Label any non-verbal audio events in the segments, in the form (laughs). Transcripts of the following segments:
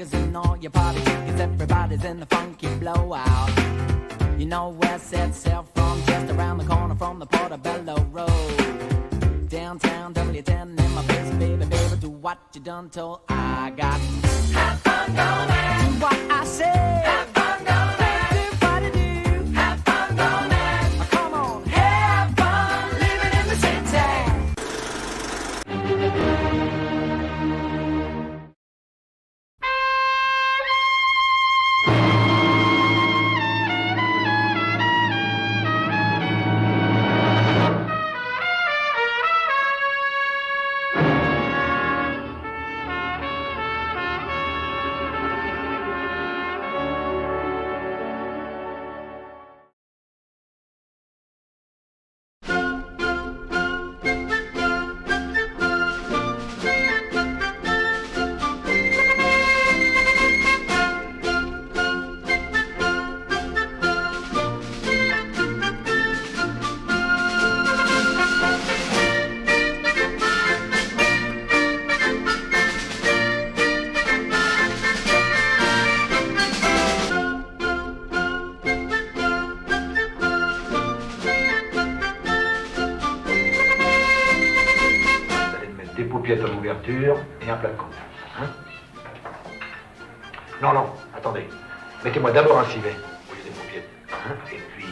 riggers and all your party chickens. Everybody's in the funky blowout. You know where set sail from, just around the corner from the Portobello Road. Downtown W10 in my face, baby, baby, do what you done told. I got have fun, go man. Do what I say. Des paupiettes à l'ouverture et un plat de côte. Hein non, non, attendez. Mettez-moi d'abord un civet au lieu des paupiettes. Hein et puis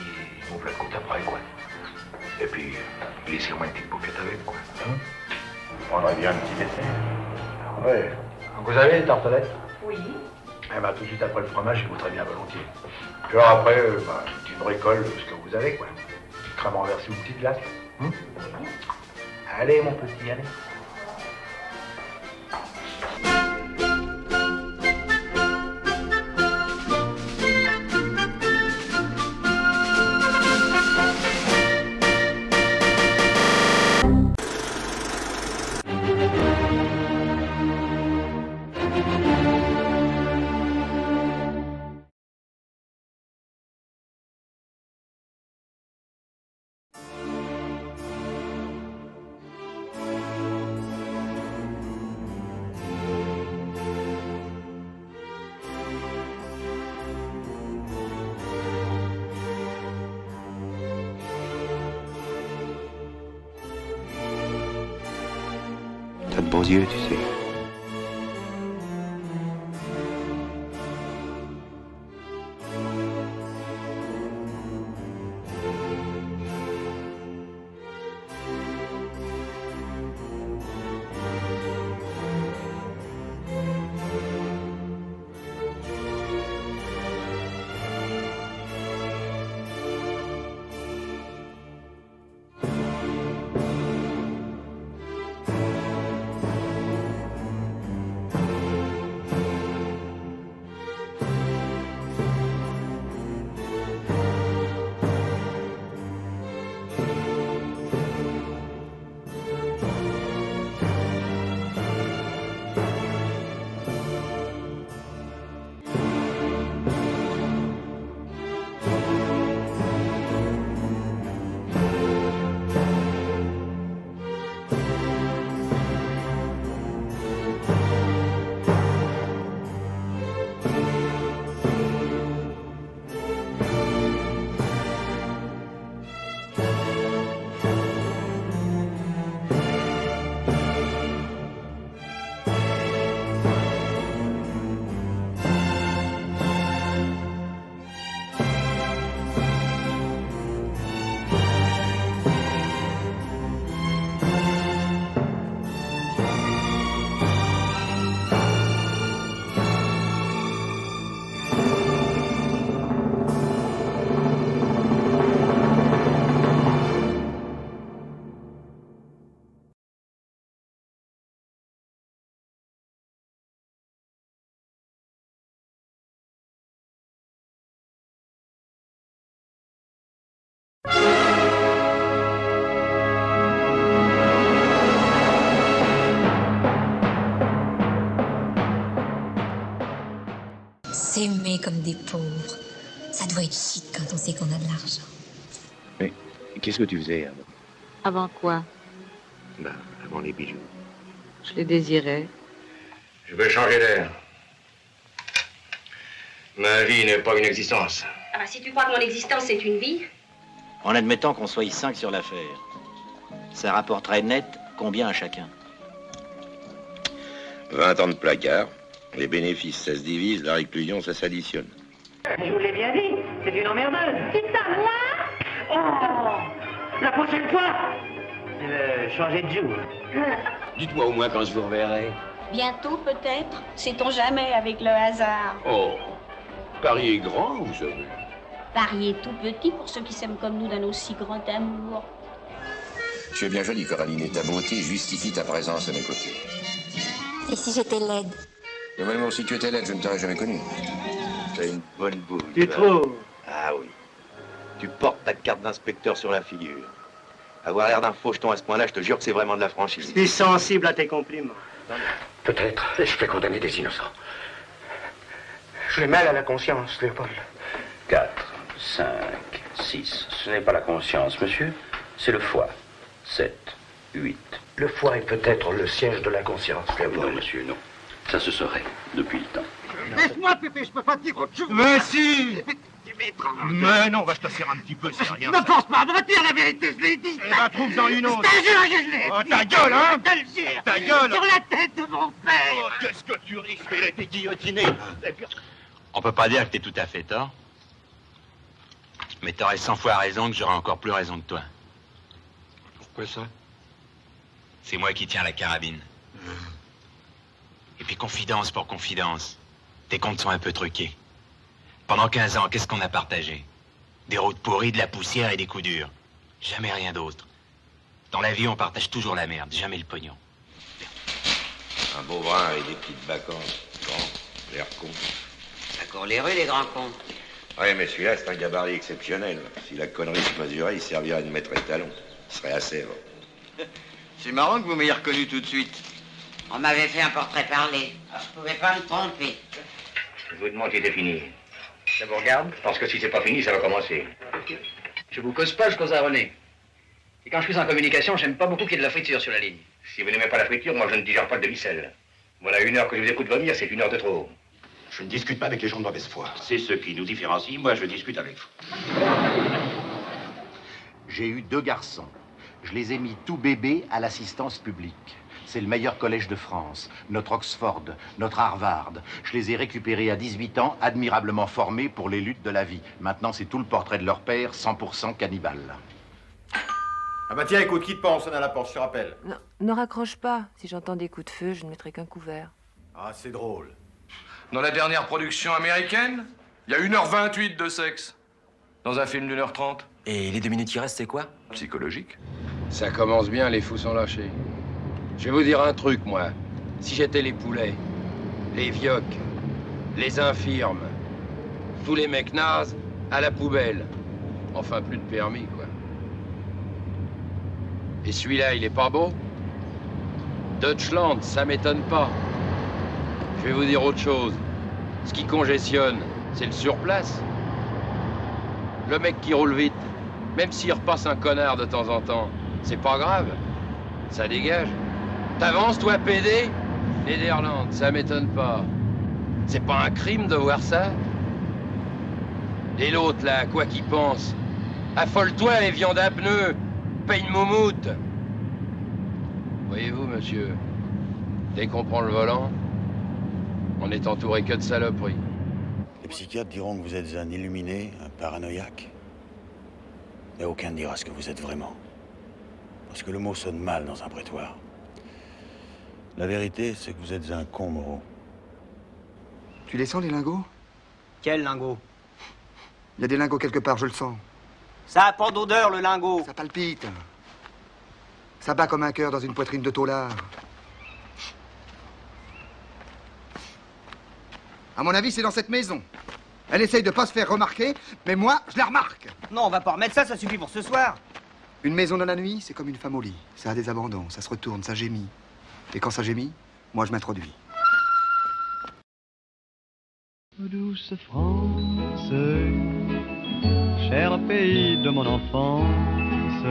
mon plat de côte après, quoi. Et puis, laissez-moi une petite paupiette avec, quoi. Hein On prendrait bien un petit dessert. ouais. Vous avez les tartelettes? Oui. Eh ben, tout de suite après le fromage, je voudrais bien volontiers. Puis alors après, euh, bah, tu bricoles ce que vous avez, quoi. Crème renversée ou une petite glace. Hein allez, mon petit, allez. T'as de beaux yeux, S'aimer comme des pauvres, ça doit être chic quand on sait qu'on a de l'argent. Mais qu'est-ce que tu faisais avant Avant quoi? Ben, avant les bijoux. Je les désirais. Je veux changer d'air. Ma vie n'est pas une existence. Ah, si tu crois que mon existence c'est une vie, En admettant qu'on soit cinq sur l'affaire, ça rapporterait net combien à chacun? 20 ans de placard. Les bénéfices, ça se divise, la réclusion, ça s'additionne. Je vous l'ai bien dit, c'est une emmerdeuse. C'est ça, là Oh La prochaine fois euh, Changer de jour. Dites-moi au moins quand je vous reverrai. bientôt peut-être, sait-on jamais avec le hasard. Oh, Paris est grand, vous savez. Paris est tout petit pour ceux qui s'aiment comme nous d'un aussi grand amour. Tu es bien jolie, Coraline, et ta beauté justifie ta présence à mes côtés. Et si j'étais laide? Mais vraiment, si tu étais laide, je ne t'aurais jamais connu. T'as une bonne boule. Tu toi. trouves? Ah oui. Tu portes ta carte d'inspecteur sur la figure. Avoir l'air d'un faucheton à ce point-là, je te jure que c'est vraiment de la franchise. Je suis sensible à tes compliments. Peut-être. Je fais condamner des innocents. J'ai mal à la conscience, Léopold. 4, 5, 6. Ce n'est pas la conscience, monsieur. C'est le foie. 7, 8. Le foie est peut-être le siège de la conscience, Non, Léopold. monsieur, non. Ça se saurait depuis le temps. Laisse-moi, Pépé, je peux pas te dire autre chose. Mais si Mais non, va se tasser un petit peu, c'est rien. Ne force pas, va dire la vérité, je l'ai dit. Eh ben, trouve-en une autre. Je te jure que je l'ai Oh, ta gueule, hein Je te jure. Ta gueule Sur la tête de mon père Oh, qu'est-ce que tu risques Il a été guillotiné. Puis- On peut pas dire que t'es tout à fait tort. Mais t'aurais cent fois raison que j'aurais encore plus raison que toi. Pourquoi ça? C'est moi qui tiens la carabine. Et puis confidence pour confidence. Tes comptes sont un peu truqués. Pendant 15 ans, qu'est-ce qu'on a partagé? Des routes pourries, de la poussière et des coups durs. Jamais rien d'autre. Dans la vie, on partage toujours la merde, jamais le pognon. Un beau brin et des petites vacances. Grand, l'air con. Ça court les rues, les grands cons. Ouais, mais celui-là, c'est un gabarit exceptionnel. Si la connerie se mesurait, il servirait de maître étalon. Il serait à Sèvres. (laughs) C'est marrant que vous m'ayez reconnu tout de suite. On m'avait fait un portrait parlé. Je pouvais pas me tromper. Je vous demande si c'est fini. Ça vous regarde Parce que si c'est pas fini, ça va commencer. Je vous cause pas, je cause à René. Et quand je suis en communication, j'aime pas beaucoup qu'il y ait de la friture sur la ligne. Si vous n'aimez pas la friture, moi je ne digère pas le demi-sel. Voilà une heure que je vous écoute vomir, c'est une heure de trop. Je ne discute pas avec les gens de mauvaise foi. C'est ce qui nous différencie. Moi, je discute avec vous. J'ai eu deux garçons. Je les ai mis tout bébés à l'assistance publique. C'est le meilleur collège de France, notre Oxford, notre Harvard. Je les ai récupérés à 18 ans, admirablement formés pour les luttes de la vie. Maintenant, c'est tout le portrait de leur père, 100% cannibale. Ah bah tiens, écoute, quitte pas, on sonne à la porte, je te rappelle. Non, ne raccroche pas. Si j'entends des coups de feu, je ne mettrai qu'un couvert. Ah, c'est drôle. Dans la dernière production américaine, il y a 1h28 de sexe. Dans un film d'une heure trente. Et les deux minutes qui restent, c'est quoi? Psychologique. Ça commence bien, les fous sont lâchés. Je vais vous dire un truc, moi. Si j'étais les poulets, les vioques, les infirmes, tous les mecs nazes, à la poubelle. Enfin, plus de permis, quoi. Et celui-là, il est pas beau? Deutschland, ça m'étonne pas. Je vais vous dire autre chose. Ce qui congestionne, c'est le surplace. Le mec qui roule vite, même s'il repasse un connard de temps en temps, c'est pas grave. Ça dégage. T'avances, toi, PD Néderlande, ça m'étonne pas. C'est pas un crime de voir ça? Et l'autre, là, quoi qu'il pense Affole-toi, les viandes à pneus Paye une moumoute Voyez-vous, monsieur, dès qu'on prend le volant, on est entouré que de saloperies. Les psychiatres diront que vous êtes un illuminé, un paranoïaque. Mais aucun ne dira ce que vous êtes vraiment. Parce que le mot sonne mal dans un prétoire. La vérité, c'est que vous êtes un con, Moreau. Tu les sens, les lingots? Quel lingot? Il y a des lingots quelque part, je le sens. Ça a pas d'odeur, le lingot. Ça palpite. Ça bat comme un cœur dans une poitrine de taulard. À mon avis, c'est dans cette maison. Elle essaye de pas se faire remarquer, mais moi, je la remarque. Non, on va pas remettre ça, ça suffit pour ce soir. Une maison dans la nuit, c'est comme une femme au lit. Ça a des abandons, ça se retourne, ça gémit. Et quand ça gémit, moi, je m'introduis. Douce France, cher pays de mon enfance,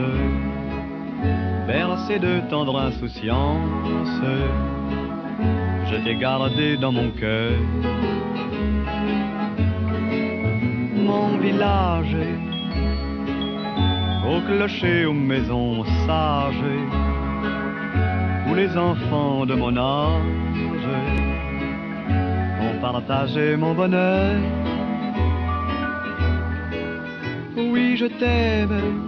bercé de tendre insouciance, je t'ai gardé dans mon cœur village, au clocher, aux maisons sages, les enfants de mon âge ont partagé mon bonheur. Oui, je t'aime,